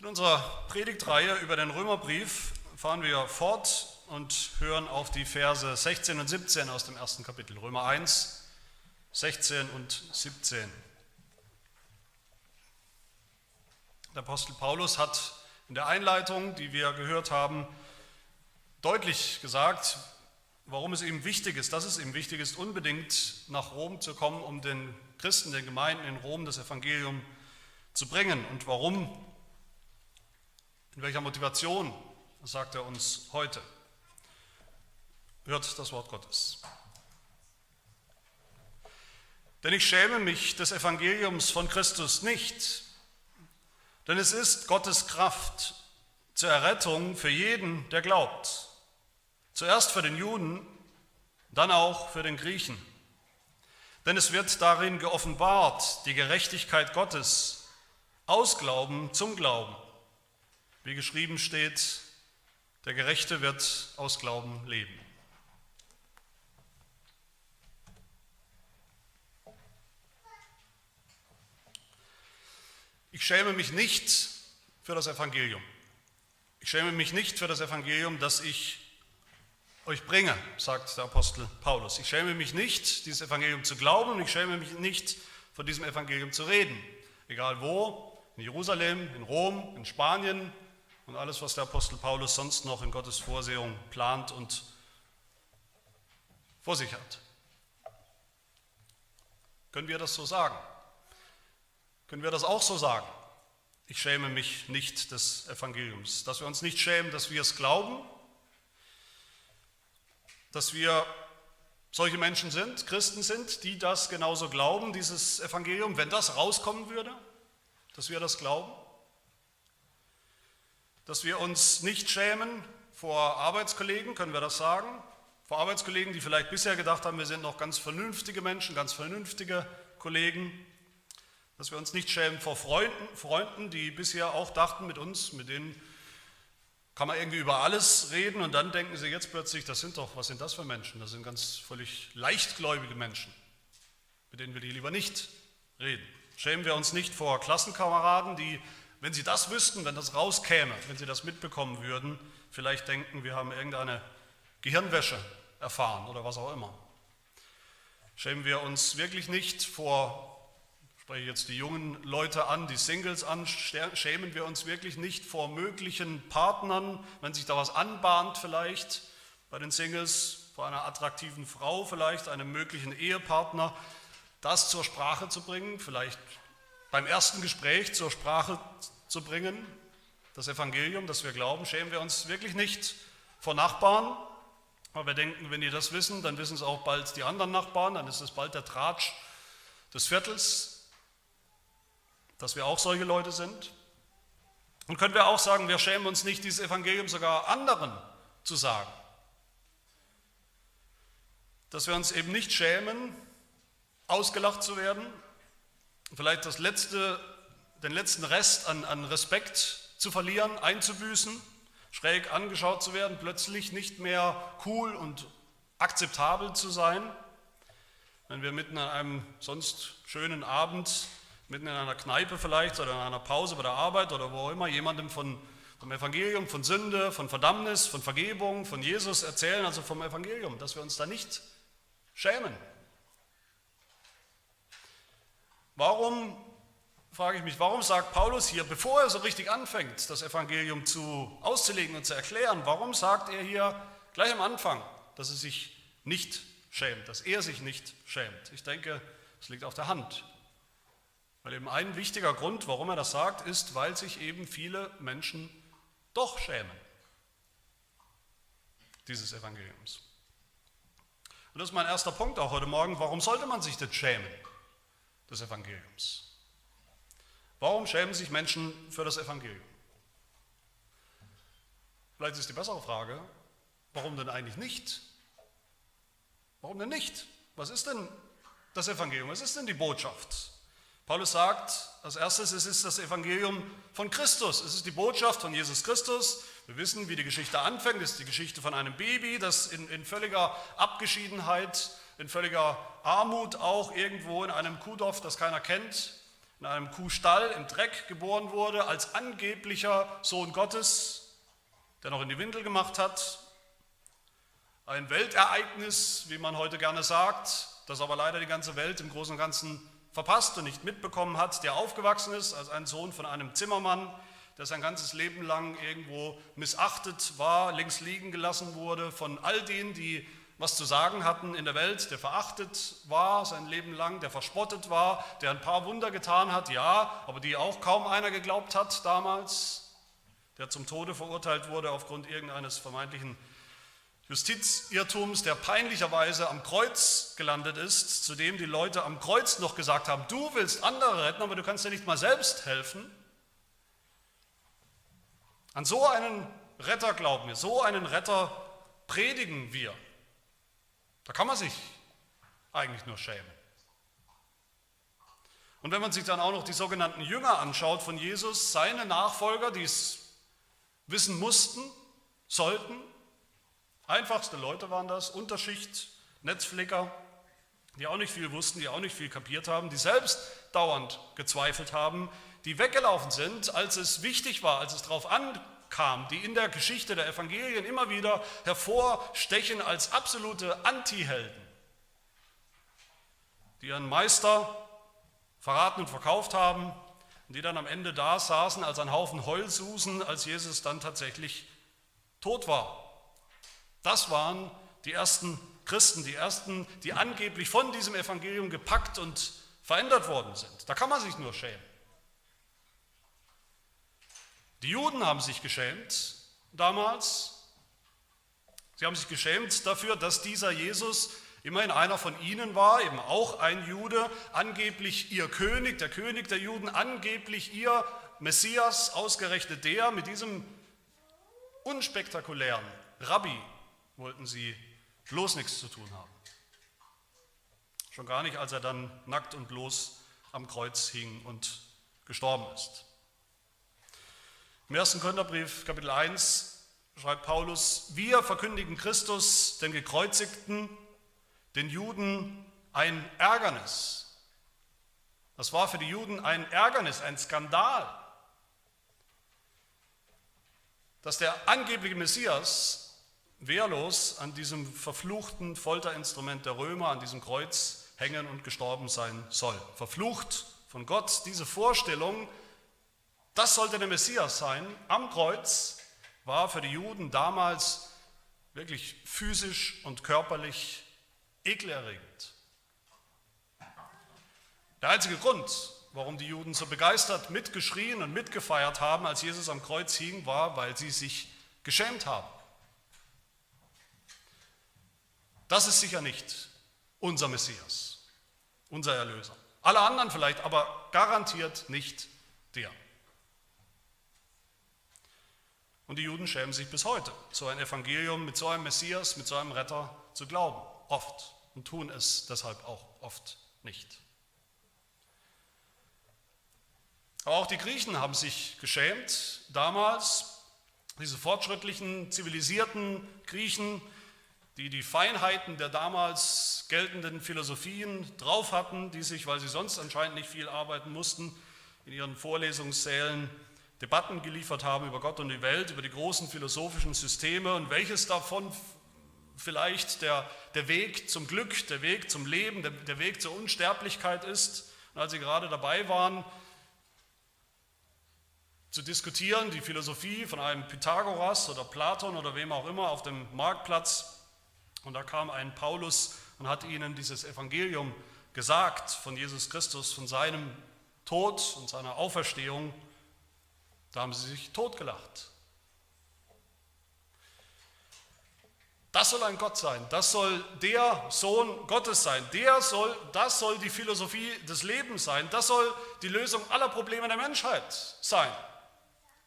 In unserer Predigtreihe über den Römerbrief fahren wir fort und hören auf die Verse 16 und 17 aus dem ersten Kapitel. Römer 1, 16 und 17. Der Apostel Paulus hat in der Einleitung, die wir gehört haben, deutlich gesagt, warum es ihm wichtig ist, dass es ihm wichtig ist, unbedingt nach Rom zu kommen, um den Christen, den Gemeinden in Rom das Evangelium zu bringen und warum in welcher Motivation sagt er uns heute? Hört das Wort Gottes. Denn ich schäme mich des Evangeliums von Christus nicht, denn es ist Gottes Kraft zur Errettung für jeden, der glaubt. Zuerst für den Juden, dann auch für den Griechen. Denn es wird darin geoffenbart die Gerechtigkeit Gottes aus Glauben zum Glauben. Wie geschrieben steht, der Gerechte wird aus Glauben leben. Ich schäme mich nicht für das Evangelium. Ich schäme mich nicht für das Evangelium, das ich euch bringe, sagt der Apostel Paulus. Ich schäme mich nicht, dieses Evangelium zu glauben und ich schäme mich nicht, von diesem Evangelium zu reden. Egal wo, in Jerusalem, in Rom, in Spanien, und alles, was der Apostel Paulus sonst noch in Gottes Vorsehung plant und vor sich hat. Können wir das so sagen? Können wir das auch so sagen? Ich schäme mich nicht des Evangeliums. Dass wir uns nicht schämen, dass wir es glauben, dass wir solche Menschen sind, Christen sind, die das genauso glauben, dieses Evangelium, wenn das rauskommen würde, dass wir das glauben dass wir uns nicht schämen vor Arbeitskollegen, können wir das sagen? Vor Arbeitskollegen, die vielleicht bisher gedacht haben, wir sind noch ganz vernünftige Menschen, ganz vernünftige Kollegen. Dass wir uns nicht schämen vor Freunden, Freunden, die bisher auch dachten, mit uns, mit denen kann man irgendwie über alles reden und dann denken sie jetzt plötzlich, das sind doch, was sind das für Menschen? Das sind ganz völlig leichtgläubige Menschen, mit denen wir die lieber nicht reden. Schämen wir uns nicht vor Klassenkameraden, die wenn Sie das wüssten, wenn das rauskäme, wenn Sie das mitbekommen würden, vielleicht denken, wir haben irgendeine Gehirnwäsche erfahren oder was auch immer. Schämen wir uns wirklich nicht vor, ich spreche jetzt die jungen Leute an, die Singles an, schämen wir uns wirklich nicht vor möglichen Partnern, wenn sich da was anbahnt vielleicht bei den Singles, vor einer attraktiven Frau vielleicht, einem möglichen Ehepartner, das zur Sprache zu bringen, vielleicht beim ersten Gespräch zur Sprache zu bringen, das Evangelium, das wir glauben, schämen wir uns wirklich nicht vor Nachbarn, aber wir denken, wenn die das wissen, dann wissen es auch bald die anderen Nachbarn, dann ist es bald der Tratsch des Viertels, dass wir auch solche Leute sind. Und können wir auch sagen, wir schämen uns nicht, dieses Evangelium sogar anderen zu sagen. Dass wir uns eben nicht schämen, ausgelacht zu werden, vielleicht das letzte, den letzten Rest an, an Respekt zu verlieren, einzubüßen, schräg angeschaut zu werden, plötzlich nicht mehr cool und akzeptabel zu sein, wenn wir mitten an einem sonst schönen Abend, mitten in einer Kneipe vielleicht oder in einer Pause bei der Arbeit oder wo auch immer, jemandem von, vom Evangelium, von Sünde, von Verdammnis, von Vergebung, von Jesus erzählen, also vom Evangelium, dass wir uns da nicht schämen, Warum, frage ich mich, warum sagt Paulus hier, bevor er so richtig anfängt, das Evangelium zu, auszulegen und zu erklären, warum sagt er hier gleich am Anfang, dass er sich nicht schämt, dass er sich nicht schämt? Ich denke, es liegt auf der Hand. Weil eben ein wichtiger Grund, warum er das sagt, ist, weil sich eben viele Menschen doch schämen dieses Evangeliums. Und das ist mein erster Punkt auch heute Morgen. Warum sollte man sich denn schämen? Des Evangeliums. Warum schämen sich Menschen für das Evangelium? Vielleicht ist die bessere Frage, warum denn eigentlich nicht? Warum denn nicht? Was ist denn das Evangelium? Was ist denn die Botschaft? Paulus sagt als erstes, es ist das Evangelium von Christus. Es ist die Botschaft von Jesus Christus. Wir wissen, wie die Geschichte anfängt. Es ist die Geschichte von einem Baby, das in, in völliger Abgeschiedenheit in völliger Armut auch irgendwo in einem Kuhdorf, das keiner kennt, in einem Kuhstall im Dreck geboren wurde, als angeblicher Sohn Gottes, der noch in die Windel gemacht hat. Ein Weltereignis, wie man heute gerne sagt, das aber leider die ganze Welt im Großen und Ganzen verpasst und nicht mitbekommen hat, der aufgewachsen ist als ein Sohn von einem Zimmermann, der sein ganzes Leben lang irgendwo missachtet war, links liegen gelassen wurde von all denen, die was zu sagen hatten in der Welt, der verachtet war sein Leben lang, der verspottet war, der ein paar Wunder getan hat, ja, aber die auch kaum einer geglaubt hat damals, der zum Tode verurteilt wurde aufgrund irgendeines vermeintlichen Justizirrtums, der peinlicherweise am Kreuz gelandet ist, zu dem die Leute am Kreuz noch gesagt haben, du willst andere retten, aber du kannst dir nicht mal selbst helfen. An so einen Retter glauben wir, so einen Retter predigen wir. Da kann man sich eigentlich nur schämen. Und wenn man sich dann auch noch die sogenannten Jünger anschaut von Jesus, seine Nachfolger, die es wissen mussten, sollten, einfachste Leute waren das, Unterschicht, Netzflicker, die auch nicht viel wussten, die auch nicht viel kapiert haben, die selbst dauernd gezweifelt haben, die weggelaufen sind, als es wichtig war, als es darauf ankam, die in der Geschichte der Evangelien immer wieder hervorstechen als absolute Antihelden, die ihren Meister verraten und verkauft haben und die dann am Ende da saßen als ein Haufen Heulsusen, als Jesus dann tatsächlich tot war. Das waren die ersten Christen, die ersten, die angeblich von diesem Evangelium gepackt und verändert worden sind. Da kann man sich nur schämen. Die Juden haben sich geschämt damals. Sie haben sich geschämt dafür, dass dieser Jesus immerhin einer von ihnen war, eben auch ein Jude, angeblich ihr König, der König der Juden, angeblich ihr Messias, ausgerechnet der mit diesem unspektakulären Rabbi wollten sie bloß nichts zu tun haben. Schon gar nicht, als er dann nackt und bloß am Kreuz hing und gestorben ist. Im 1. Korintherbrief, Kapitel 1, schreibt Paulus, wir verkündigen Christus, den Gekreuzigten, den Juden ein Ärgernis. Das war für die Juden ein Ärgernis, ein Skandal, dass der angebliche Messias wehrlos an diesem verfluchten Folterinstrument der Römer, an diesem Kreuz hängen und gestorben sein soll. Verflucht von Gott diese Vorstellung, das sollte der Messias sein. Am Kreuz war für die Juden damals wirklich physisch und körperlich ekelerregend. Der einzige Grund, warum die Juden so begeistert mitgeschrien und mitgefeiert haben, als Jesus am Kreuz hing, war, weil sie sich geschämt haben. Das ist sicher nicht unser Messias, unser Erlöser. Alle anderen vielleicht, aber garantiert nicht der. Und die Juden schämen sich bis heute, so ein Evangelium mit so einem Messias, mit so einem Retter zu glauben. Oft. Und tun es deshalb auch oft nicht. Aber auch die Griechen haben sich geschämt damals, diese fortschrittlichen, zivilisierten Griechen, die die Feinheiten der damals geltenden Philosophien drauf hatten, die sich, weil sie sonst anscheinend nicht viel arbeiten mussten, in ihren Vorlesungssälen Debatten geliefert haben über Gott und die Welt, über die großen philosophischen Systeme und welches davon vielleicht der, der Weg zum Glück, der Weg zum Leben, der, der Weg zur Unsterblichkeit ist. Und als sie gerade dabei waren, zu diskutieren, die Philosophie von einem Pythagoras oder Platon oder wem auch immer auf dem Marktplatz. Und da kam ein Paulus und hat ihnen dieses Evangelium gesagt von Jesus Christus, von seinem Tod und seiner Auferstehung. Da haben sie sich totgelacht. Das soll ein Gott sein, das soll der Sohn Gottes sein, der soll, das soll die Philosophie des Lebens sein, das soll die Lösung aller Probleme der Menschheit sein.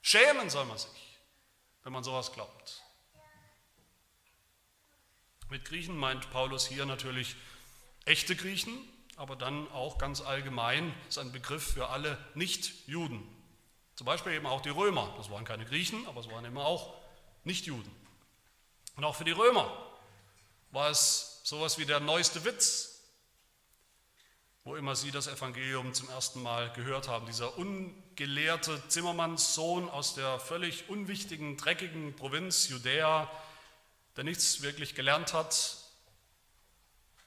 Schämen soll man sich, wenn man sowas glaubt. Mit Griechen meint Paulus hier natürlich echte Griechen, aber dann auch ganz allgemein ist ein Begriff für alle Nicht-Juden. Zum Beispiel eben auch die Römer. Das waren keine Griechen, aber es waren immer auch Nichtjuden. Und auch für die Römer war es sowas wie der neueste Witz, wo immer sie das Evangelium zum ersten Mal gehört haben. Dieser ungelehrte Zimmermannssohn aus der völlig unwichtigen, dreckigen Provinz Judäa, der nichts wirklich gelernt hat,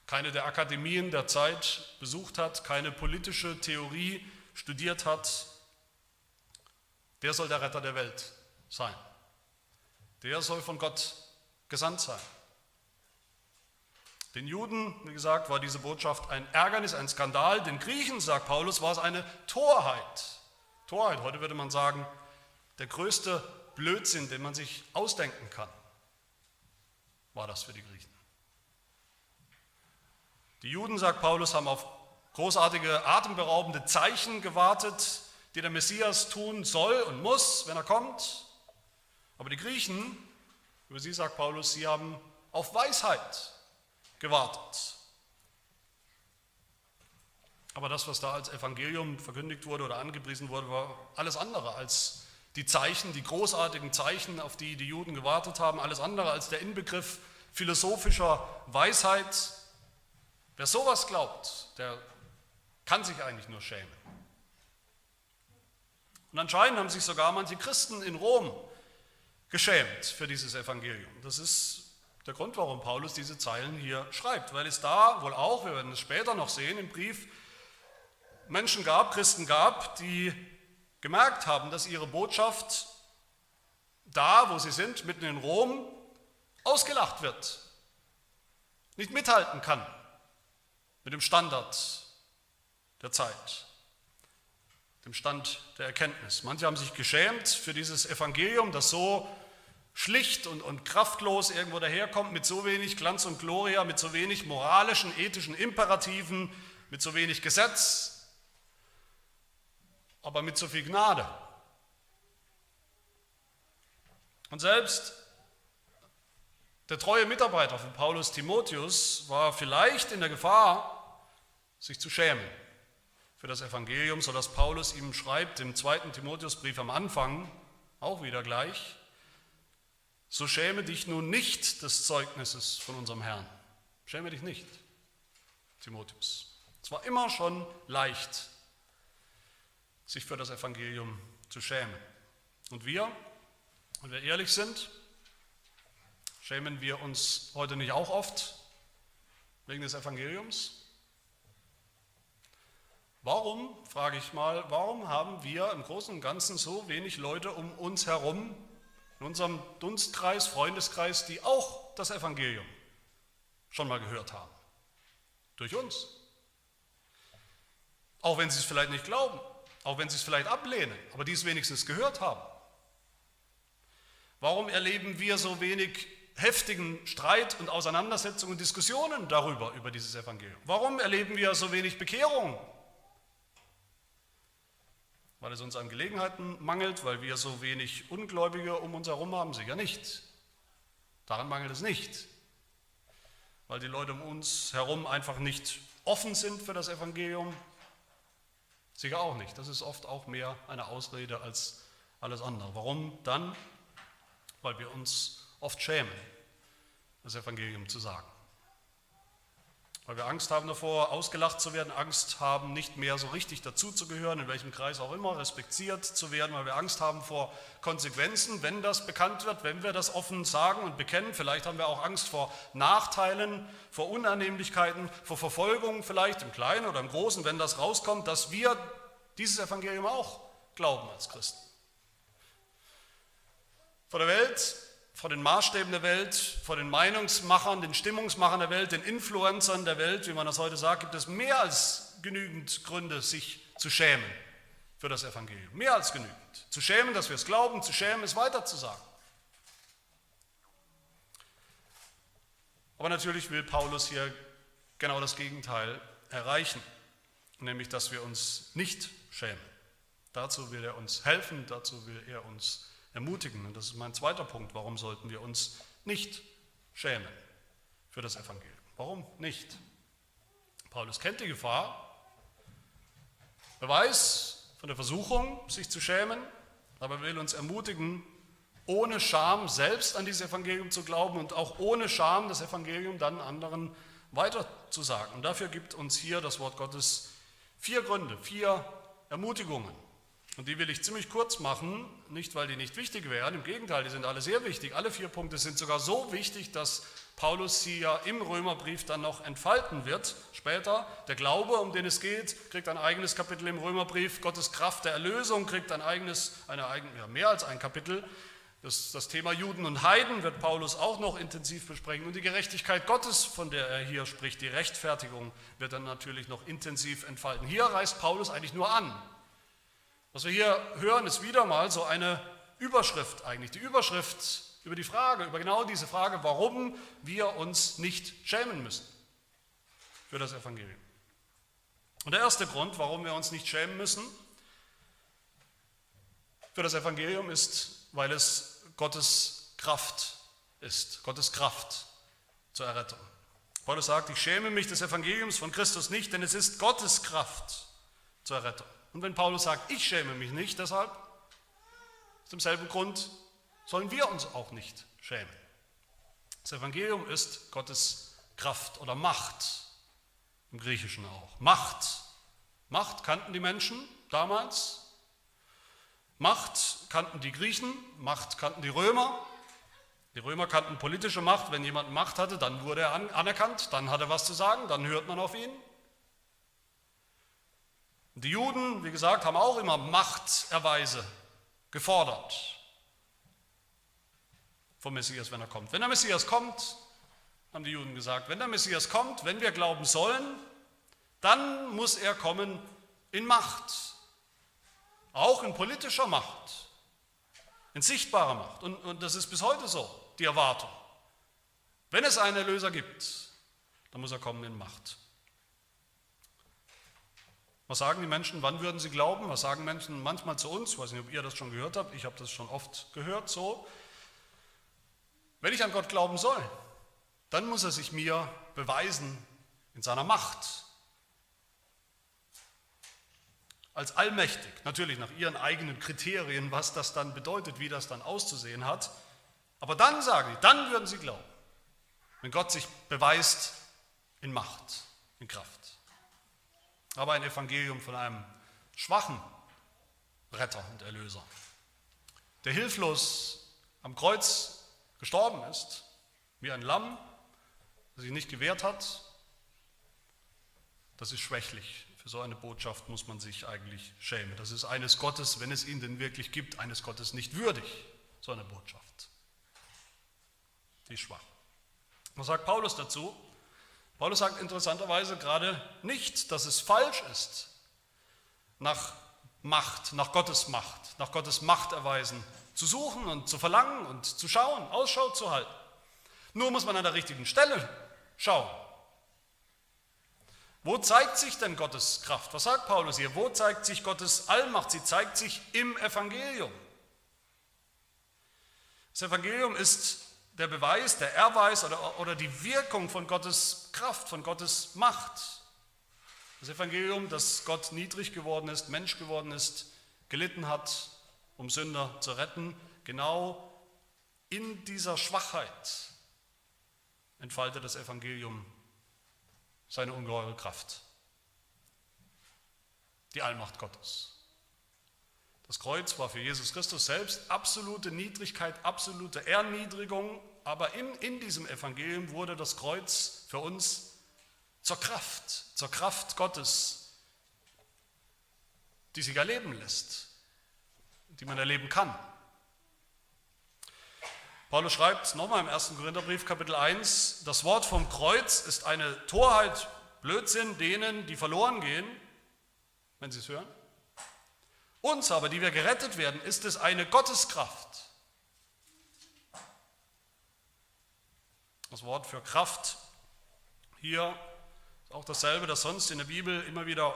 keine der Akademien der Zeit besucht hat, keine politische Theorie studiert hat, der soll der Retter der Welt sein. Der soll von Gott gesandt sein. Den Juden, wie gesagt, war diese Botschaft ein Ärgernis, ein Skandal. Den Griechen, sagt Paulus, war es eine Torheit. Torheit, heute würde man sagen, der größte Blödsinn, den man sich ausdenken kann, war das für die Griechen. Die Juden, sagt Paulus, haben auf großartige, atemberaubende Zeichen gewartet, die der Messias tun soll und muss, wenn er kommt. Aber die Griechen, über sie sagt Paulus, sie haben auf Weisheit gewartet. Aber das, was da als Evangelium verkündigt wurde oder angepriesen wurde, war alles andere als die Zeichen, die großartigen Zeichen, auf die die Juden gewartet haben, alles andere als der Inbegriff philosophischer Weisheit. Wer sowas glaubt, der kann sich eigentlich nur schämen. Und anscheinend haben sich sogar manche Christen in Rom geschämt für dieses Evangelium. Das ist der Grund, warum Paulus diese Zeilen hier schreibt, weil es da wohl auch, wir werden es später noch sehen im Brief, Menschen gab, Christen gab, die gemerkt haben, dass ihre Botschaft da, wo sie sind, mitten in Rom, ausgelacht wird, nicht mithalten kann mit dem Standard der Zeit, dem Stand der Erkenntnis. Manche haben sich geschämt für dieses Evangelium, das so schlicht und, und kraftlos irgendwo daherkommt, mit so wenig Glanz und Gloria, mit so wenig moralischen, ethischen Imperativen, mit so wenig Gesetz, aber mit so viel Gnade. Und selbst der treue Mitarbeiter von Paulus Timotheus war vielleicht in der Gefahr, sich zu schämen für das Evangelium, sodass Paulus ihm schreibt im zweiten Timotheusbrief am Anfang, auch wieder gleich, so schäme dich nun nicht des Zeugnisses von unserem Herrn. Schäme dich nicht, Timotheus. Es war immer schon leicht, sich für das Evangelium zu schämen. Und wir, wenn wir ehrlich sind, schämen wir uns heute nicht auch oft wegen des Evangeliums? Warum, frage ich mal, warum haben wir im Großen und Ganzen so wenig Leute um uns herum, in unserem Dunstkreis, Freundeskreis, die auch das Evangelium schon mal gehört haben. Durch uns. Auch wenn sie es vielleicht nicht glauben, auch wenn sie es vielleicht ablehnen, aber die es wenigstens gehört haben. Warum erleben wir so wenig heftigen Streit und Auseinandersetzungen und Diskussionen darüber, über dieses Evangelium? Warum erleben wir so wenig Bekehrung weil es uns an Gelegenheiten mangelt, weil wir so wenig Ungläubige um uns herum haben? Sicher nicht. Daran mangelt es nicht. Weil die Leute um uns herum einfach nicht offen sind für das Evangelium? Sicher auch nicht. Das ist oft auch mehr eine Ausrede als alles andere. Warum dann? Weil wir uns oft schämen, das Evangelium zu sagen. Weil wir Angst haben davor, ausgelacht zu werden, Angst haben, nicht mehr so richtig dazuzugehören, in welchem Kreis auch immer, respektiert zu werden, weil wir Angst haben vor Konsequenzen, wenn das bekannt wird, wenn wir das offen sagen und bekennen. Vielleicht haben wir auch Angst vor Nachteilen, vor Unannehmlichkeiten, vor Verfolgung vielleicht im Kleinen oder im Großen, wenn das rauskommt, dass wir dieses Evangelium auch glauben als Christen. Vor der Welt vor den Maßstäben der Welt, vor den Meinungsmachern, den Stimmungsmachern der Welt, den Influencern der Welt, wie man das heute sagt, gibt es mehr als genügend Gründe, sich zu schämen für das Evangelium. Mehr als genügend. Zu schämen, dass wir es glauben, zu schämen, es weiterzusagen. Aber natürlich will Paulus hier genau das Gegenteil erreichen, nämlich dass wir uns nicht schämen. Dazu will er uns helfen, dazu will er uns helfen ermutigen. Und das ist mein zweiter Punkt. Warum sollten wir uns nicht schämen für das Evangelium? Warum nicht? Paulus kennt die Gefahr. Er weiß von der Versuchung, sich zu schämen, aber will uns ermutigen, ohne Scham selbst an dieses Evangelium zu glauben und auch ohne Scham das Evangelium dann anderen weiter zu sagen. Und dafür gibt uns hier das Wort Gottes vier Gründe, vier Ermutigungen. Und die will ich ziemlich kurz machen, nicht weil die nicht wichtig wären, im Gegenteil, die sind alle sehr wichtig. Alle vier Punkte sind sogar so wichtig, dass Paulus sie ja im Römerbrief dann noch entfalten wird. Später, der Glaube, um den es geht, kriegt ein eigenes Kapitel im Römerbrief. Gottes Kraft der Erlösung kriegt ein eigenes, eine eigene, ja, mehr als ein Kapitel. Das, das Thema Juden und Heiden wird Paulus auch noch intensiv besprechen. Und die Gerechtigkeit Gottes, von der er hier spricht, die Rechtfertigung, wird dann natürlich noch intensiv entfalten. Hier reißt Paulus eigentlich nur an. Was wir hier hören, ist wieder mal so eine Überschrift eigentlich. Die Überschrift über die Frage, über genau diese Frage, warum wir uns nicht schämen müssen für das Evangelium. Und der erste Grund, warum wir uns nicht schämen müssen für das Evangelium, ist, weil es Gottes Kraft ist, Gottes Kraft zur Errettung. Paulus sagt, ich schäme mich des Evangeliums von Christus nicht, denn es ist Gottes Kraft zur Errettung. Und wenn Paulus sagt, ich schäme mich nicht, deshalb, aus demselben Grund sollen wir uns auch nicht schämen. Das Evangelium ist Gottes Kraft oder Macht, im Griechischen auch. Macht. Macht kannten die Menschen damals. Macht kannten die Griechen, Macht kannten die Römer. Die Römer kannten politische Macht. Wenn jemand Macht hatte, dann wurde er anerkannt, dann hat er was zu sagen, dann hört man auf ihn. Die Juden, wie gesagt, haben auch immer Machterweise gefordert vom Messias, wenn er kommt. Wenn der Messias kommt, haben die Juden gesagt, wenn der Messias kommt, wenn wir glauben sollen, dann muss er kommen in Macht, auch in politischer Macht, in sichtbarer Macht. Und, und das ist bis heute so, die Erwartung. Wenn es einen Erlöser gibt, dann muss er kommen in Macht. Was sagen die Menschen, wann würden sie glauben? Was sagen Menschen manchmal zu uns? Ich weiß nicht, ob ihr das schon gehört habt, ich habe das schon oft gehört so. Wenn ich an Gott glauben soll, dann muss er sich mir beweisen in seiner Macht. Als allmächtig, natürlich nach ihren eigenen Kriterien, was das dann bedeutet, wie das dann auszusehen hat. Aber dann sagen sie, dann würden sie glauben, wenn Gott sich beweist in Macht, in Kraft. Aber ein Evangelium von einem schwachen Retter und Erlöser, der hilflos am Kreuz gestorben ist, wie ein Lamm, das sich nicht gewehrt hat, das ist schwächlich. Für so eine Botschaft muss man sich eigentlich schämen. Das ist eines Gottes, wenn es ihn denn wirklich gibt, eines Gottes nicht würdig, so eine Botschaft. Die ist schwach. Was sagt Paulus dazu? Paulus sagt interessanterweise gerade nicht, dass es falsch ist, nach Macht, nach Gottes Macht, nach Gottes Macht erweisen zu suchen und zu verlangen und zu schauen, Ausschau zu halten. Nur muss man an der richtigen Stelle schauen. Wo zeigt sich denn Gottes Kraft? Was sagt Paulus hier? Wo zeigt sich Gottes Allmacht? Sie zeigt sich im Evangelium. Das Evangelium ist der Beweis, der Erweis oder, oder die Wirkung von Gottes Kraft, von Gottes Macht. Das Evangelium, dass Gott niedrig geworden ist, Mensch geworden ist, gelitten hat, um Sünder zu retten, genau in dieser Schwachheit entfaltet das Evangelium seine ungeheure Kraft. Die Allmacht Gottes. Das Kreuz war für Jesus Christus selbst absolute Niedrigkeit, absolute Erniedrigung, aber in, in diesem Evangelium wurde das Kreuz für uns zur Kraft, zur Kraft Gottes, die sich erleben lässt, die man erleben kann. Paulus schreibt nochmal im 1. Korintherbrief, Kapitel 1, das Wort vom Kreuz ist eine Torheit, Blödsinn denen, die verloren gehen, wenn sie es hören. Uns aber, die wir gerettet werden, ist es eine Gotteskraft. Das Wort für Kraft hier ist auch dasselbe, das sonst in der Bibel immer wieder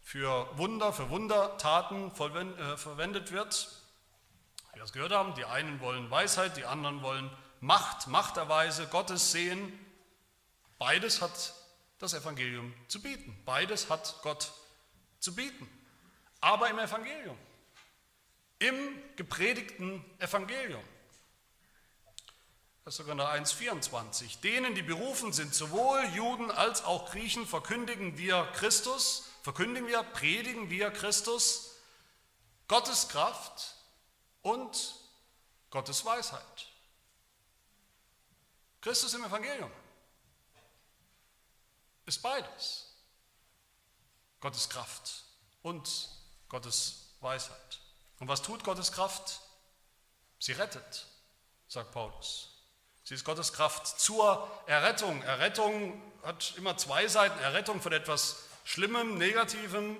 für Wunder, für Wundertaten äh, verwendet wird. Wie wir es gehört haben, die einen wollen Weisheit, die anderen wollen Macht, Machterweise, Gottes sehen. Beides hat das Evangelium zu bieten. Beides hat Gott zu bieten. Aber im Evangelium. Im gepredigten Evangelium. 1. Korinther 1,24. Denen, die berufen sind, sowohl Juden als auch Griechen, verkündigen wir Christus, verkündigen wir, predigen wir Christus, Gottes Kraft und Gottes Weisheit. Christus im Evangelium ist beides. Gottes Kraft und Gottes Weisheit. Und was tut Gottes Kraft? Sie rettet, sagt Paulus. Sie ist Gottes Kraft zur Errettung. Errettung hat immer zwei Seiten. Errettung von etwas Schlimmem, Negativem,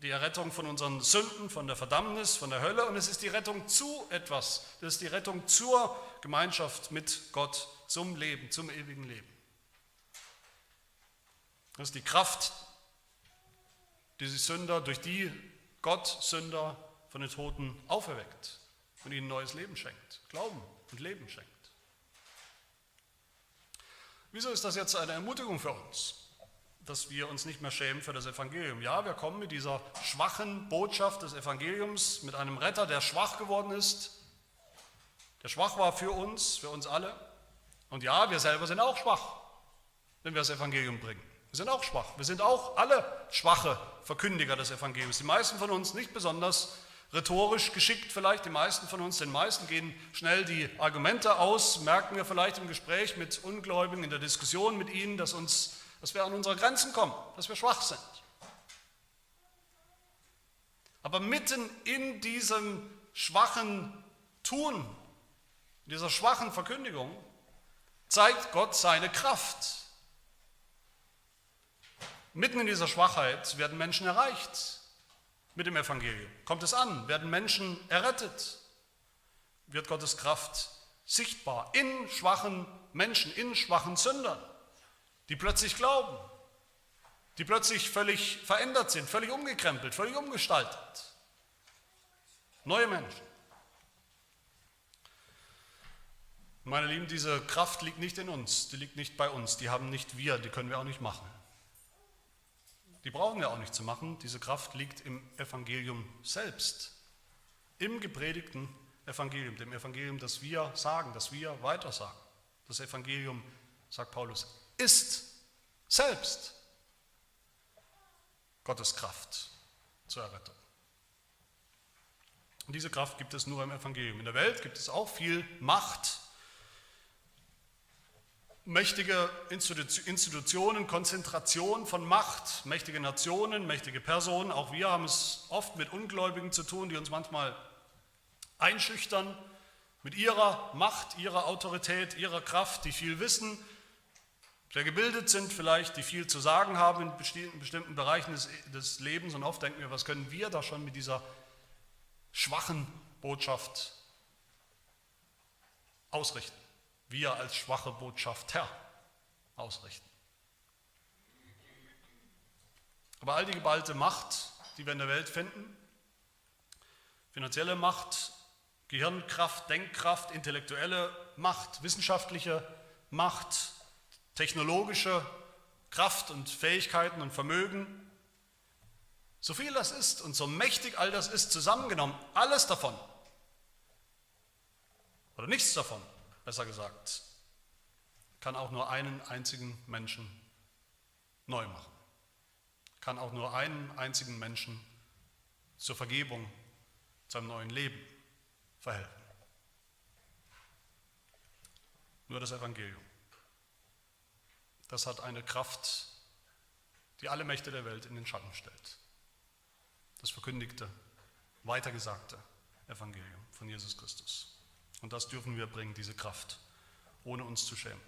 die Errettung von unseren Sünden, von der Verdammnis, von der Hölle. Und es ist die Rettung zu etwas. Das ist die Rettung zur Gemeinschaft mit Gott, zum Leben, zum ewigen Leben. Das ist die Kraft, die sich Sünder, durch die Gott Sünder von den Toten auferweckt und ihnen neues Leben schenkt, Glauben und Leben schenkt. Wieso ist das jetzt eine Ermutigung für uns, dass wir uns nicht mehr schämen für das Evangelium? Ja, wir kommen mit dieser schwachen Botschaft des Evangeliums, mit einem Retter, der schwach geworden ist, der schwach war für uns, für uns alle. Und ja, wir selber sind auch schwach, wenn wir das Evangelium bringen. Wir sind auch schwach. Wir sind auch alle schwache Verkündiger des Evangeliums. Die meisten von uns nicht besonders rhetorisch geschickt vielleicht, die meisten von uns, den meisten gehen schnell die Argumente aus, merken wir vielleicht im Gespräch mit Ungläubigen, in der Diskussion mit ihnen, dass, uns, dass wir an unsere Grenzen kommen, dass wir schwach sind. Aber mitten in diesem schwachen Tun, in dieser schwachen Verkündigung, zeigt Gott seine Kraft. Mitten in dieser Schwachheit werden Menschen erreicht mit dem Evangelium. Kommt es an, werden Menschen errettet, wird Gottes Kraft sichtbar in schwachen Menschen, in schwachen Sündern, die plötzlich glauben, die plötzlich völlig verändert sind, völlig umgekrempelt, völlig umgestaltet. Neue Menschen. Meine Lieben, diese Kraft liegt nicht in uns, die liegt nicht bei uns, die haben nicht wir, die können wir auch nicht machen. Die brauchen wir auch nicht zu machen. Diese Kraft liegt im Evangelium selbst, im gepredigten Evangelium, dem Evangelium, das wir sagen, das wir weitersagen. Das Evangelium, sagt Paulus, ist selbst Gottes Kraft zur Errettung. Und diese Kraft gibt es nur im Evangelium. In der Welt gibt es auch viel Macht, mächtige Institutionen, Konzentration von Macht, mächtige Nationen, mächtige Personen. Auch wir haben es oft mit Ungläubigen zu tun, die uns manchmal einschüchtern mit ihrer Macht, ihrer Autorität, ihrer Kraft, die viel wissen, sehr gebildet sind vielleicht, die viel zu sagen haben in bestimmten Bereichen des, des Lebens. Und oft denken wir, was können wir da schon mit dieser schwachen Botschaft ausrichten? Wir als schwache Botschafter ausrichten. Aber all die geballte Macht, die wir in der Welt finden, finanzielle Macht, Gehirnkraft, Denkkraft, intellektuelle Macht, wissenschaftliche Macht, technologische Kraft und Fähigkeiten und Vermögen, so viel das ist und so mächtig all das ist, zusammengenommen, alles davon oder nichts davon besser gesagt, kann auch nur einen einzigen Menschen neu machen. Kann auch nur einen einzigen Menschen zur Vergebung, zu einem neuen Leben verhelfen. Nur das Evangelium. Das hat eine Kraft, die alle Mächte der Welt in den Schatten stellt. Das verkündigte, weitergesagte Evangelium von Jesus Christus. Und das dürfen wir bringen, diese Kraft, ohne uns zu schämen.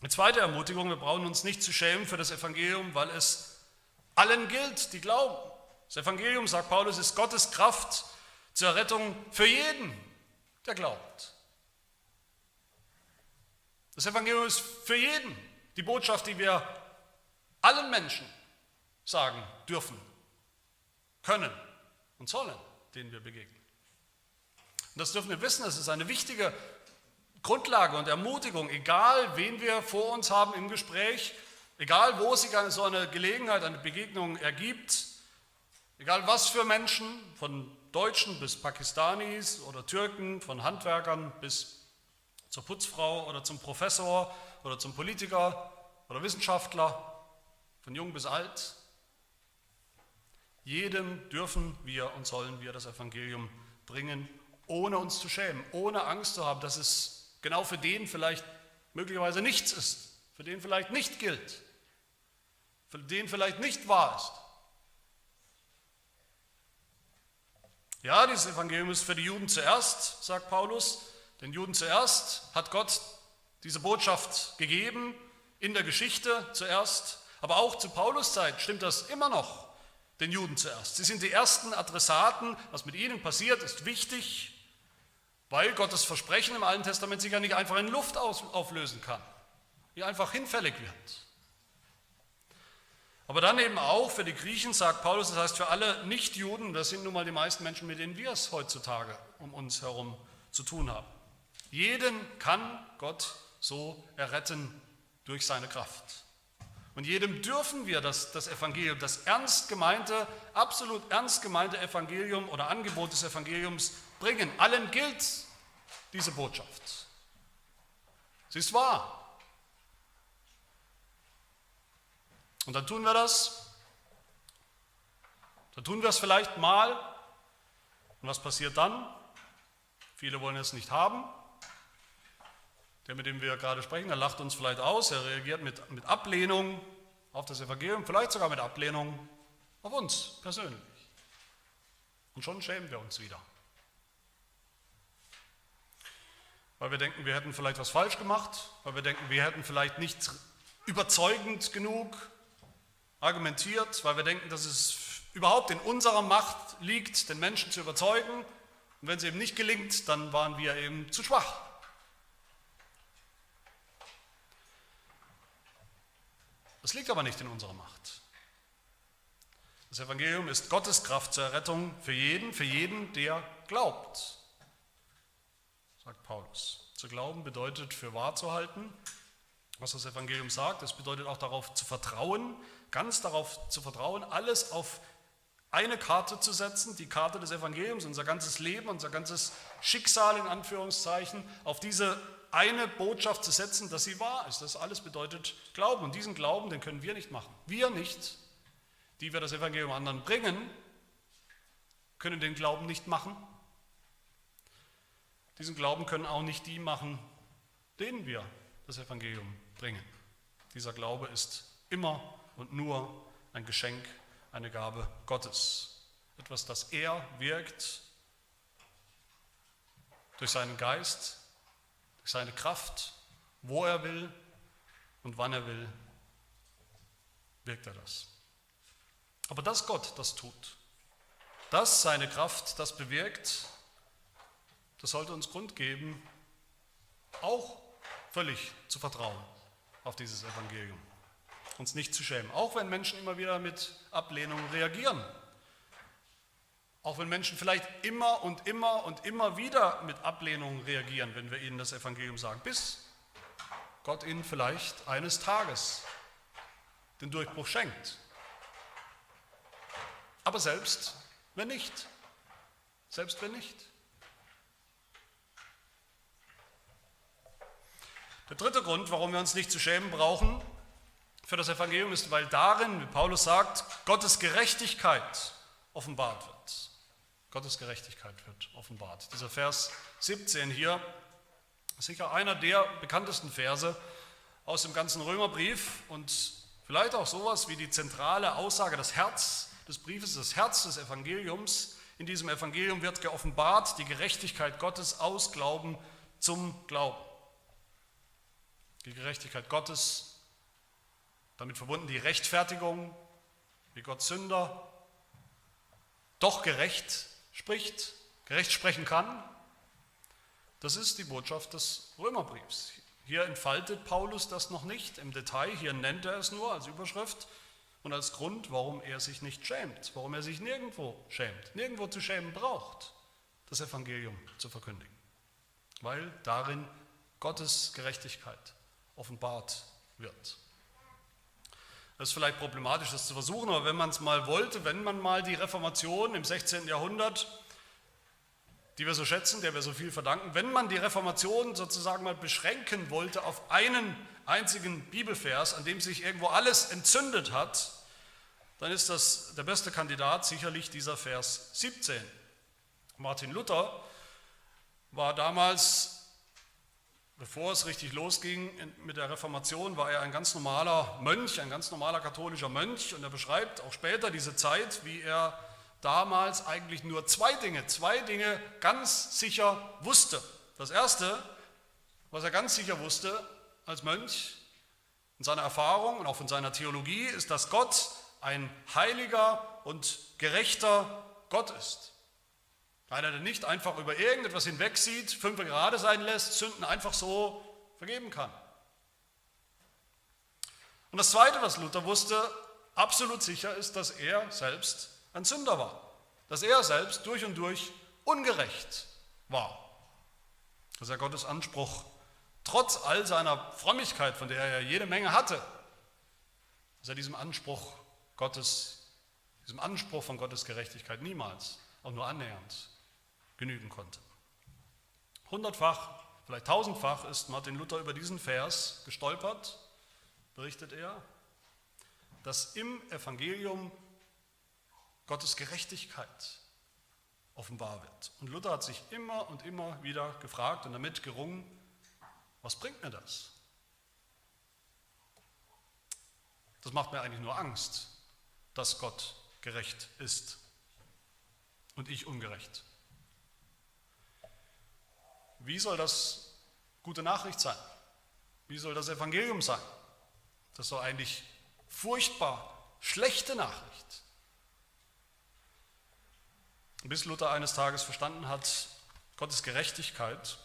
Eine zweite Ermutigung, wir brauchen uns nicht zu schämen für das Evangelium, weil es allen gilt, die glauben. Das Evangelium, sagt Paulus, ist Gottes Kraft zur Rettung für jeden, der glaubt. Das Evangelium ist für jeden die Botschaft, die wir allen Menschen sagen dürfen, können und sollen, denen wir begegnen. Und das dürfen wir wissen, das ist eine wichtige Grundlage und Ermutigung, egal wen wir vor uns haben im Gespräch, egal wo sich eine, so eine Gelegenheit, eine Begegnung ergibt, egal was für Menschen, von Deutschen bis Pakistanis oder Türken, von Handwerkern bis zur Putzfrau oder zum Professor oder zum Politiker oder Wissenschaftler, von jung bis alt. Jedem dürfen wir und sollen wir das Evangelium bringen, ohne uns zu schämen, ohne Angst zu haben, dass es genau für den vielleicht möglicherweise nichts ist, für den vielleicht nicht gilt, für den vielleicht nicht wahr ist. Ja, dieses Evangelium ist für die Juden zuerst, sagt Paulus, den Juden zuerst hat Gott diese Botschaft gegeben, in der Geschichte zuerst, aber auch zu Paulus Zeit stimmt das immer noch den Juden zuerst. Sie sind die ersten Adressaten, was mit ihnen passiert, ist wichtig, weil Gottes Versprechen im Alten Testament sich ja nicht einfach in Luft auflösen kann, die einfach hinfällig wird. Aber dann eben auch für die Griechen, sagt Paulus, das heißt für alle Nichtjuden, das sind nun mal die meisten Menschen, mit denen wir es heutzutage um uns herum zu tun haben. Jeden kann Gott so erretten durch seine Kraft. Und jedem dürfen wir das, das Evangelium, das ernst gemeinte, absolut ernst gemeinte Evangelium oder Angebot des Evangeliums bringen. Allen gilt diese Botschaft. Sie ist wahr. Und dann tun wir das. Dann tun wir es vielleicht mal. Und was passiert dann? Viele wollen es nicht haben. Der, mit dem wir gerade sprechen, der lacht uns vielleicht aus, er reagiert mit, mit Ablehnung auf das Evangelium, vielleicht sogar mit Ablehnung auf uns persönlich. Und schon schämen wir uns wieder. Weil wir denken, wir hätten vielleicht was falsch gemacht, weil wir denken, wir hätten vielleicht nicht überzeugend genug argumentiert, weil wir denken, dass es überhaupt in unserer Macht liegt, den Menschen zu überzeugen. Und wenn es eben nicht gelingt, dann waren wir eben zu schwach. Das liegt aber nicht in unserer Macht. Das Evangelium ist Gottes Kraft zur Errettung für jeden, für jeden, der glaubt, sagt Paulus. Zu glauben bedeutet für wahr zu halten, was das Evangelium sagt. Es bedeutet auch darauf zu vertrauen, ganz darauf zu vertrauen, alles auf eine Karte zu setzen, die Karte des Evangeliums, unser ganzes Leben, unser ganzes Schicksal in Anführungszeichen, auf diese eine Botschaft zu setzen, dass sie wahr ist. Das alles bedeutet Glauben. Und diesen Glauben, den können wir nicht machen. Wir nicht, die wir das Evangelium anderen bringen, können den Glauben nicht machen. Diesen Glauben können auch nicht die machen, denen wir das Evangelium bringen. Dieser Glaube ist immer und nur ein Geschenk, eine Gabe Gottes. Etwas, das er wirkt durch seinen Geist, seine Kraft, wo er will und wann er will, wirkt er das. Aber dass Gott das tut, dass seine Kraft das bewirkt, das sollte uns Grund geben, auch völlig zu vertrauen auf dieses Evangelium, uns nicht zu schämen, auch wenn Menschen immer wieder mit Ablehnung reagieren auch wenn Menschen vielleicht immer und immer und immer wieder mit Ablehnung reagieren, wenn wir ihnen das Evangelium sagen, bis Gott ihnen vielleicht eines Tages den Durchbruch schenkt. Aber selbst wenn nicht, selbst wenn nicht. Der dritte Grund, warum wir uns nicht zu schämen brauchen für das Evangelium, ist, weil darin, wie Paulus sagt, Gottes Gerechtigkeit offenbart wird. Gottes Gerechtigkeit wird offenbart. Dieser Vers 17 hier ist sicher einer der bekanntesten Verse aus dem ganzen Römerbrief und vielleicht auch sowas wie die zentrale Aussage, das Herz des Briefes, das Herz des Evangeliums. In diesem Evangelium wird geoffenbart die Gerechtigkeit Gottes aus Glauben zum Glauben. Die Gerechtigkeit Gottes, damit verbunden die Rechtfertigung, wie Gott Sünder doch gerecht spricht, gerecht sprechen kann, das ist die Botschaft des Römerbriefs. Hier entfaltet Paulus das noch nicht im Detail, hier nennt er es nur als Überschrift und als Grund, warum er sich nicht schämt, warum er sich nirgendwo schämt, nirgendwo zu schämen braucht, das Evangelium zu verkündigen, weil darin Gottes Gerechtigkeit offenbart wird. Das ist vielleicht problematisch, das zu versuchen, aber wenn man es mal wollte, wenn man mal die Reformation im 16. Jahrhundert die wir so schätzen, der wir so viel verdanken, wenn man die Reformation sozusagen mal beschränken wollte auf einen einzigen Bibelvers, an dem sich irgendwo alles entzündet hat, dann ist das der beste Kandidat sicherlich dieser Vers 17. Martin Luther war damals, bevor es richtig losging mit der Reformation, war er ein ganz normaler Mönch, ein ganz normaler katholischer Mönch und er beschreibt auch später diese Zeit, wie er damals eigentlich nur zwei Dinge, zwei Dinge ganz sicher wusste. Das erste, was er ganz sicher wusste als Mönch in seiner Erfahrung und auch von seiner Theologie, ist, dass Gott ein heiliger und gerechter Gott ist. Einer, der nicht einfach über irgendetwas hinwegsieht, fünf gerade sein lässt, Sünden einfach so vergeben kann. Und das Zweite, was Luther wusste, absolut sicher ist, dass er selbst ein Sünder war, dass er selbst durch und durch ungerecht war, dass er Gottes Anspruch trotz all seiner Frömmigkeit, von der er jede Menge hatte, dass er diesem Anspruch Gottes, diesem Anspruch von Gottes Gerechtigkeit niemals, auch nur annähernd, genügen konnte. Hundertfach, vielleicht tausendfach ist Martin Luther über diesen Vers gestolpert, berichtet er, dass im Evangelium Gottes Gerechtigkeit offenbar wird. Und Luther hat sich immer und immer wieder gefragt und damit gerungen, was bringt mir das? Das macht mir eigentlich nur Angst, dass Gott gerecht ist und ich ungerecht. Wie soll das gute Nachricht sein? Wie soll das Evangelium sein? Das ist doch eigentlich furchtbar schlechte Nachricht. Bis Luther eines Tages verstanden hat, Gottes Gerechtigkeit,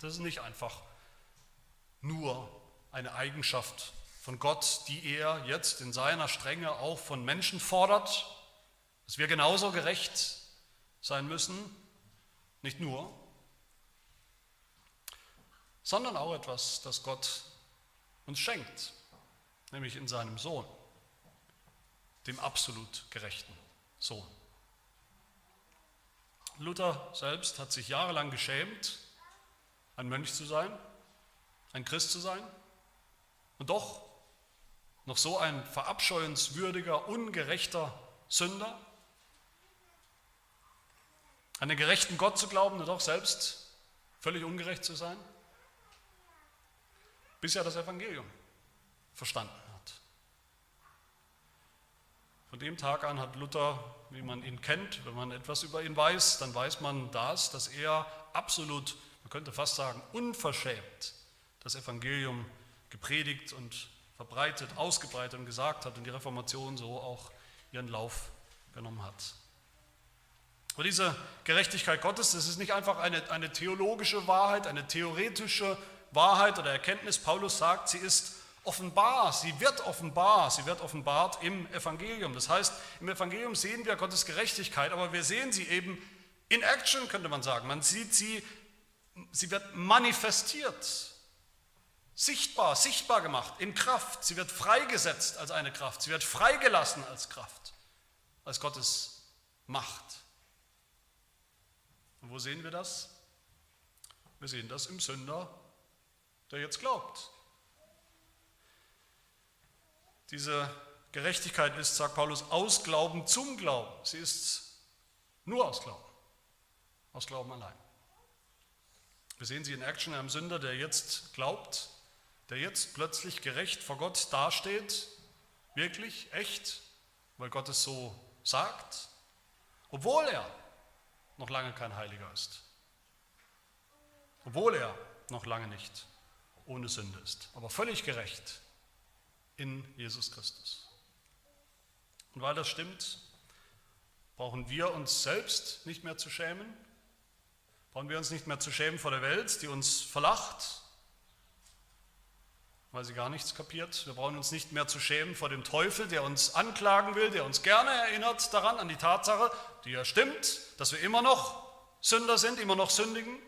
das ist nicht einfach nur eine Eigenschaft von Gott, die er jetzt in seiner Strenge auch von Menschen fordert, dass wir genauso gerecht sein müssen, nicht nur, sondern auch etwas, das Gott uns schenkt, nämlich in seinem Sohn, dem absolut gerechten Sohn. Luther selbst hat sich jahrelang geschämt, ein Mönch zu sein, ein Christ zu sein und doch noch so ein verabscheuenswürdiger, ungerechter Sünder, an den gerechten Gott zu glauben und doch selbst völlig ungerecht zu sein, bis er das Evangelium verstanden von dem Tag an hat Luther, wie man ihn kennt, wenn man etwas über ihn weiß, dann weiß man das, dass er absolut, man könnte fast sagen, unverschämt das Evangelium gepredigt und verbreitet, ausgebreitet und gesagt hat und die Reformation so auch ihren Lauf genommen hat. Aber diese Gerechtigkeit Gottes, das ist nicht einfach eine, eine theologische Wahrheit, eine theoretische Wahrheit oder Erkenntnis. Paulus sagt, sie ist offenbar, sie wird offenbar, sie wird offenbart im Evangelium. Das heißt, im Evangelium sehen wir Gottes Gerechtigkeit, aber wir sehen sie eben in Action, könnte man sagen. Man sieht sie, sie wird manifestiert, sichtbar, sichtbar gemacht, in Kraft. Sie wird freigesetzt als eine Kraft, sie wird freigelassen als Kraft, als Gottes Macht. Und wo sehen wir das? Wir sehen das im Sünder, der jetzt glaubt, diese Gerechtigkeit ist, sagt Paulus, aus Glauben zum Glauben. Sie ist nur aus Glauben, aus Glauben allein. Wir sehen sie in Action einem Sünder, der jetzt glaubt, der jetzt plötzlich gerecht vor Gott dasteht, wirklich, echt, weil Gott es so sagt, obwohl er noch lange kein Heiliger ist, obwohl er noch lange nicht ohne Sünde ist, aber völlig gerecht in Jesus Christus. Und weil das stimmt, brauchen wir uns selbst nicht mehr zu schämen, brauchen wir uns nicht mehr zu schämen vor der Welt, die uns verlacht, weil sie gar nichts kapiert. Wir brauchen uns nicht mehr zu schämen vor dem Teufel, der uns anklagen will, der uns gerne erinnert daran, an die Tatsache, die ja stimmt, dass wir immer noch Sünder sind, immer noch sündigen.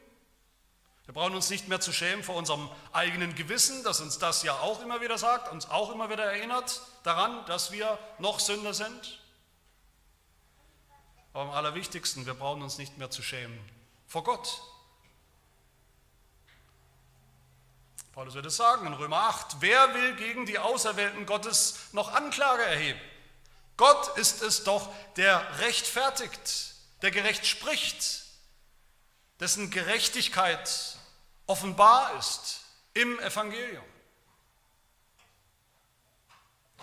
Wir brauchen uns nicht mehr zu schämen vor unserem eigenen Gewissen, das uns das ja auch immer wieder sagt, uns auch immer wieder erinnert daran, dass wir noch Sünder sind. Aber am allerwichtigsten, wir brauchen uns nicht mehr zu schämen vor Gott. Paulus wird es sagen in Römer 8, wer will gegen die Auserwählten Gottes noch Anklage erheben? Gott ist es doch, der rechtfertigt, der gerecht spricht, dessen Gerechtigkeit offenbar ist im Evangelium.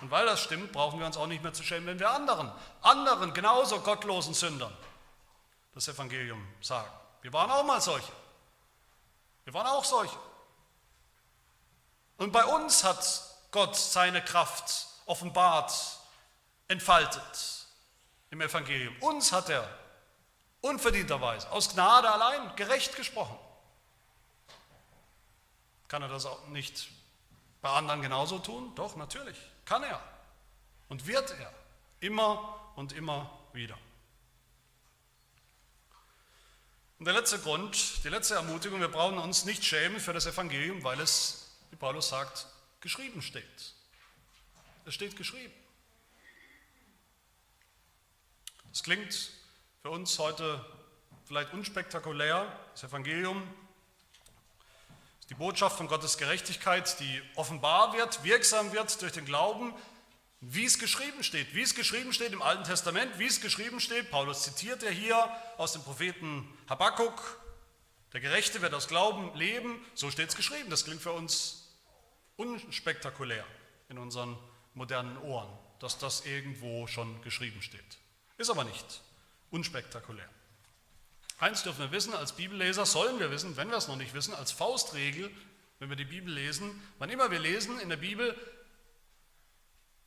Und weil das stimmt, brauchen wir uns auch nicht mehr zu schämen, wenn wir anderen, anderen genauso gottlosen Sündern das Evangelium sagen. Wir waren auch mal solche. Wir waren auch solche. Und bei uns hat Gott seine Kraft offenbart, entfaltet im Evangelium. Uns hat er unverdienterweise, aus Gnade allein, gerecht gesprochen. Kann er das auch nicht bei anderen genauso tun? Doch, natürlich, kann er und wird er, immer und immer wieder. Und der letzte Grund, die letzte Ermutigung, wir brauchen uns nicht schämen für das Evangelium, weil es, wie Paulus sagt, geschrieben steht. Es steht geschrieben. Es klingt für uns heute vielleicht unspektakulär, das Evangelium die Botschaft von Gottes Gerechtigkeit, die offenbar wird, wirksam wird durch den Glauben, wie es geschrieben steht, wie es geschrieben steht im Alten Testament, wie es geschrieben steht, Paulus zitiert ja hier aus dem Propheten Habakkuk, der Gerechte wird aus Glauben leben, so steht es geschrieben. Das klingt für uns unspektakulär in unseren modernen Ohren, dass das irgendwo schon geschrieben steht. Ist aber nicht unspektakulär. Eins dürfen wir wissen, als Bibelleser sollen wir wissen, wenn wir es noch nicht wissen, als Faustregel, wenn wir die Bibel lesen, wann immer wir lesen in der Bibel,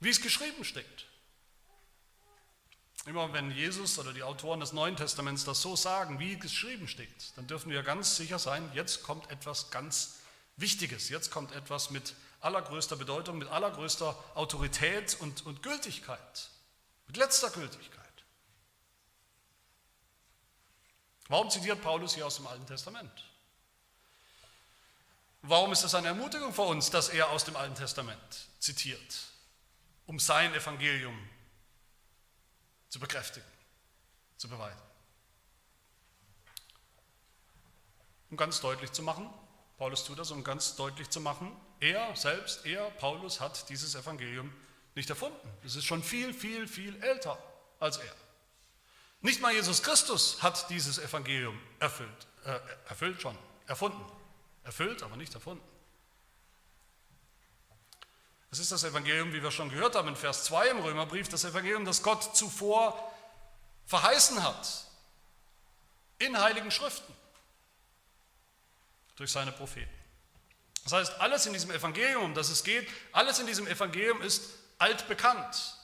wie es geschrieben steht. Immer wenn Jesus oder die Autoren des Neuen Testaments das so sagen, wie es geschrieben steht, dann dürfen wir ganz sicher sein, jetzt kommt etwas ganz Wichtiges, jetzt kommt etwas mit allergrößter Bedeutung, mit allergrößter Autorität und, und Gültigkeit, mit letzter Gültigkeit. Warum zitiert Paulus hier aus dem Alten Testament? Warum ist das eine Ermutigung für uns, dass er aus dem Alten Testament zitiert, um sein Evangelium zu bekräftigen, zu beweisen? Um ganz deutlich zu machen, Paulus tut das, um ganz deutlich zu machen, er selbst, er, Paulus, hat dieses Evangelium nicht erfunden. Es ist schon viel, viel, viel älter als er. Nicht mal Jesus Christus hat dieses Evangelium erfüllt, äh, erfüllt schon, erfunden. Erfüllt, aber nicht erfunden. Es ist das Evangelium, wie wir schon gehört haben in Vers 2 im Römerbrief, das Evangelium, das Gott zuvor verheißen hat in heiligen Schriften durch seine Propheten. Das heißt, alles in diesem Evangelium, um das es geht, alles in diesem Evangelium ist altbekannt.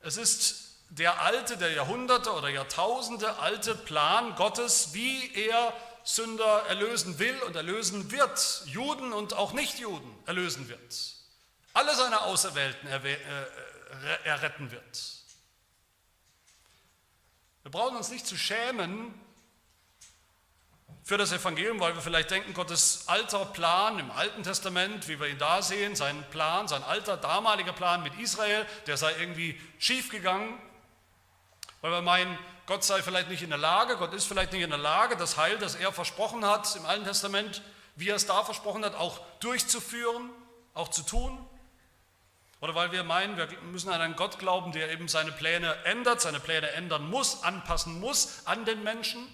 Es ist der alte, der Jahrhunderte oder Jahrtausende alte Plan Gottes, wie er Sünder erlösen will und erlösen wird, Juden und auch Nichtjuden erlösen wird, alle seine Auserwählten äh, erretten wird. Wir brauchen uns nicht zu schämen für das Evangelium, weil wir vielleicht denken, Gottes alter Plan im Alten Testament, wie wir ihn da sehen, sein Plan, sein alter damaliger Plan mit Israel, der sei irgendwie schiefgegangen. Weil wir meinen, Gott sei vielleicht nicht in der Lage, Gott ist vielleicht nicht in der Lage, das Heil, das er versprochen hat im Alten Testament, wie er es da versprochen hat, auch durchzuführen, auch zu tun. Oder weil wir meinen, wir müssen an einen Gott glauben, der eben seine Pläne ändert, seine Pläne ändern muss, anpassen muss an den Menschen.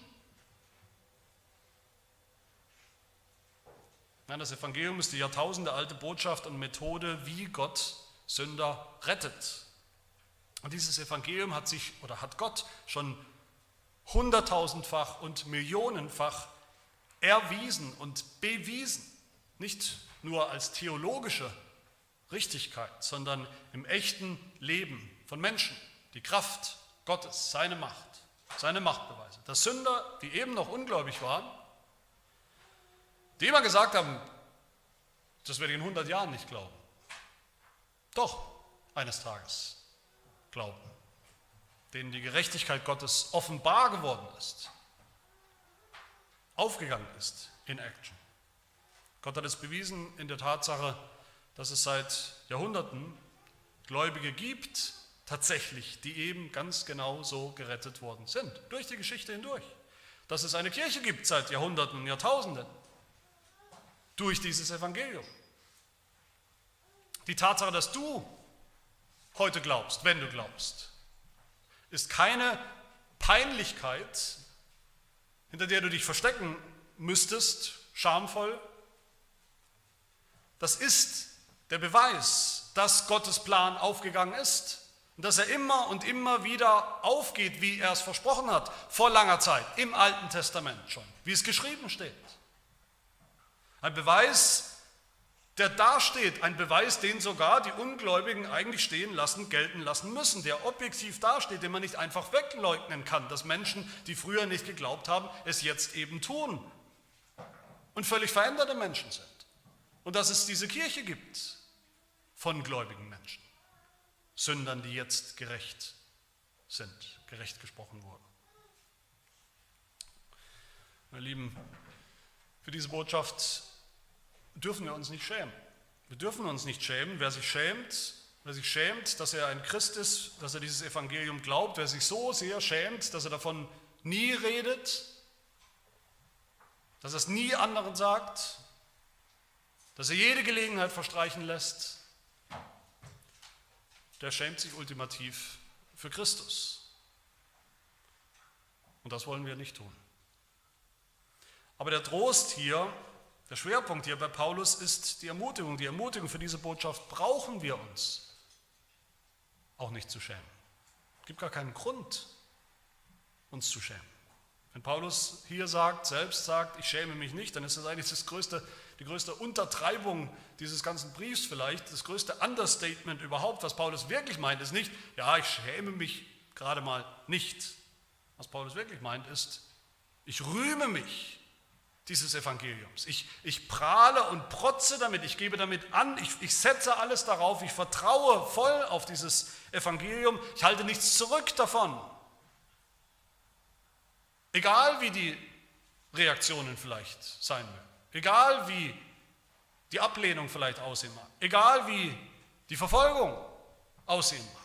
Nein, das Evangelium ist die Jahrtausende alte Botschaft und Methode, wie Gott Sünder rettet. Und dieses Evangelium hat sich oder hat Gott schon hunderttausendfach und millionenfach erwiesen und bewiesen. Nicht nur als theologische Richtigkeit, sondern im echten Leben von Menschen. Die Kraft Gottes, seine Macht, seine Machtbeweise. Dass Sünder, die eben noch ungläubig waren, die immer gesagt haben, das werde ich in 100 Jahren nicht glauben. Doch, eines Tages glauben, denen die Gerechtigkeit Gottes offenbar geworden ist, aufgegangen ist in Action. Gott hat es bewiesen in der Tatsache, dass es seit Jahrhunderten Gläubige gibt, tatsächlich, die eben ganz genau so gerettet worden sind, durch die Geschichte hindurch. Dass es eine Kirche gibt seit Jahrhunderten und Jahrtausenden, durch dieses Evangelium. Die Tatsache, dass du heute glaubst, wenn du glaubst, ist keine Peinlichkeit, hinter der du dich verstecken müsstest, schamvoll. Das ist der Beweis, dass Gottes Plan aufgegangen ist und dass er immer und immer wieder aufgeht, wie er es versprochen hat, vor langer Zeit, im Alten Testament schon, wie es geschrieben steht. Ein Beweis, der dasteht, ein Beweis, den sogar die Ungläubigen eigentlich stehen lassen, gelten lassen müssen, der objektiv dasteht, den man nicht einfach wegleugnen kann, dass Menschen, die früher nicht geglaubt haben, es jetzt eben tun und völlig veränderte Menschen sind. Und dass es diese Kirche gibt von gläubigen Menschen, Sündern, die jetzt gerecht sind, gerecht gesprochen wurden. Meine Lieben, für diese Botschaft dürfen wir uns nicht schämen. Wir dürfen uns nicht schämen. Wer sich schämt, wer sich schämt, dass er ein Christ ist, dass er dieses Evangelium glaubt, wer sich so sehr schämt, dass er davon nie redet, dass er es nie anderen sagt, dass er jede Gelegenheit verstreichen lässt, der schämt sich ultimativ für Christus. Und das wollen wir nicht tun. Aber der Trost hier der Schwerpunkt hier bei Paulus ist die Ermutigung. Die Ermutigung für diese Botschaft brauchen wir uns auch nicht zu schämen. Es gibt gar keinen Grund, uns zu schämen. Wenn Paulus hier sagt, selbst sagt, ich schäme mich nicht, dann ist das eigentlich das größte, die größte Untertreibung dieses ganzen Briefs vielleicht, das größte Understatement überhaupt. Was Paulus wirklich meint, ist nicht, ja, ich schäme mich gerade mal nicht. Was Paulus wirklich meint, ist, ich rühme mich dieses Evangeliums. Ich, ich prahle und protze damit, ich gebe damit an, ich, ich setze alles darauf, ich vertraue voll auf dieses Evangelium, ich halte nichts zurück davon. Egal wie die Reaktionen vielleicht sein mögen, egal wie die Ablehnung vielleicht aussehen mag, egal wie die Verfolgung aussehen mag.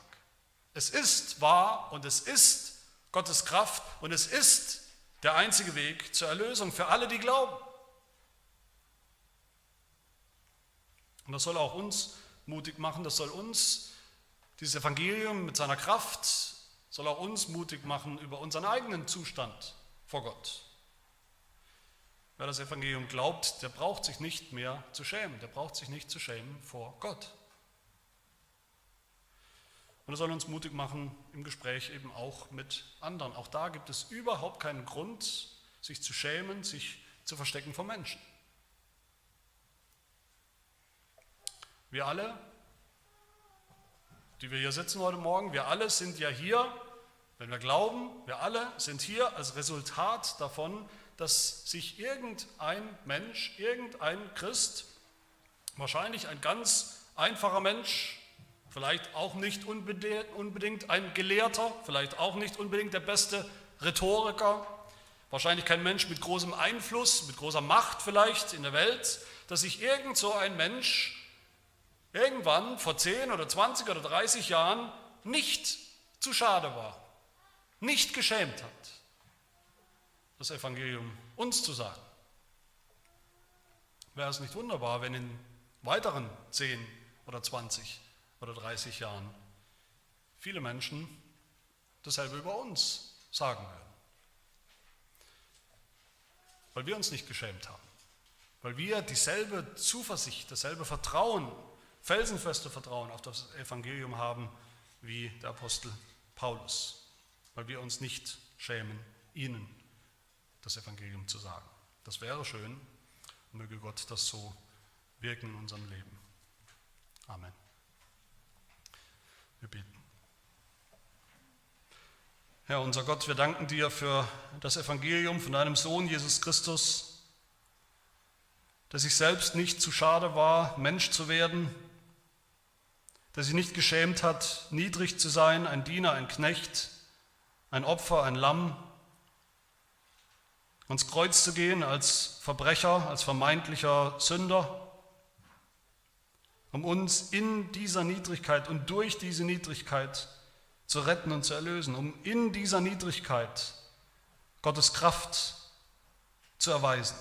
Es ist wahr und es ist Gottes Kraft und es ist der einzige Weg zur Erlösung für alle, die glauben. Und das soll auch uns mutig machen, das soll uns, dieses Evangelium mit seiner Kraft, soll auch uns mutig machen über unseren eigenen Zustand vor Gott. Wer das Evangelium glaubt, der braucht sich nicht mehr zu schämen, der braucht sich nicht zu schämen vor Gott. Und es soll uns mutig machen im Gespräch eben auch mit anderen. Auch da gibt es überhaupt keinen Grund, sich zu schämen, sich zu verstecken vor Menschen. Wir alle, die wir hier sitzen heute Morgen, wir alle sind ja hier, wenn wir glauben, wir alle sind hier als Resultat davon, dass sich irgendein Mensch, irgendein Christ, wahrscheinlich ein ganz einfacher Mensch, vielleicht auch nicht unbedingt ein Gelehrter, vielleicht auch nicht unbedingt der beste Rhetoriker, wahrscheinlich kein Mensch mit großem Einfluss, mit großer Macht vielleicht in der Welt, dass sich irgend so ein Mensch irgendwann vor 10 oder 20 oder 30 Jahren nicht zu schade war, nicht geschämt hat, das Evangelium uns zu sagen. Wäre es nicht wunderbar, wenn in weiteren 10 oder 20 Jahren oder 30 Jahren viele Menschen dasselbe über uns sagen werden. Weil wir uns nicht geschämt haben. Weil wir dieselbe Zuversicht, dasselbe Vertrauen, felsenfeste Vertrauen auf das Evangelium haben wie der Apostel Paulus. Weil wir uns nicht schämen, ihnen das Evangelium zu sagen. Das wäre schön möge Gott das so wirken in unserem Leben. Amen. Wir beten. Herr unser Gott, wir danken dir für das Evangelium von deinem Sohn Jesus Christus, der sich selbst nicht zu schade war, Mensch zu werden, der sich nicht geschämt hat, niedrig zu sein, ein Diener, ein Knecht, ein Opfer, ein Lamm, ans Kreuz zu gehen als Verbrecher, als vermeintlicher Sünder um uns in dieser Niedrigkeit und durch diese Niedrigkeit zu retten und zu erlösen, um in dieser Niedrigkeit Gottes Kraft zu erweisen,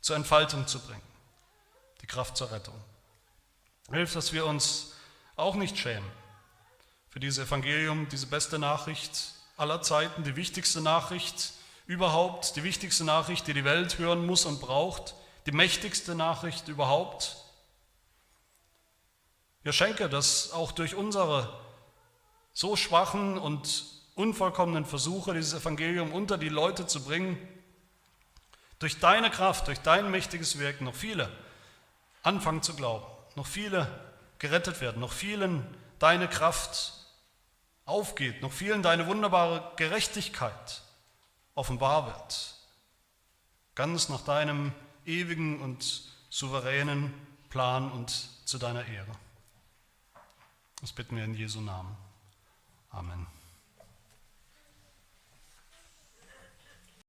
zur Entfaltung zu bringen, die Kraft zur Rettung. Hilf, dass wir uns auch nicht schämen für dieses Evangelium, diese beste Nachricht aller Zeiten, die wichtigste Nachricht überhaupt, die wichtigste Nachricht, die die Welt hören muss und braucht, die mächtigste Nachricht überhaupt. Wir schenke, dass auch durch unsere so schwachen und unvollkommenen Versuche, dieses Evangelium unter die Leute zu bringen, durch deine Kraft, durch dein mächtiges Wirken noch viele anfangen zu glauben, noch viele gerettet werden, noch vielen deine Kraft aufgeht, noch vielen deine wunderbare Gerechtigkeit offenbar wird. Ganz nach deinem ewigen und souveränen Plan und zu deiner Ehre. Das bitten wir in Jesu Namen. Amen.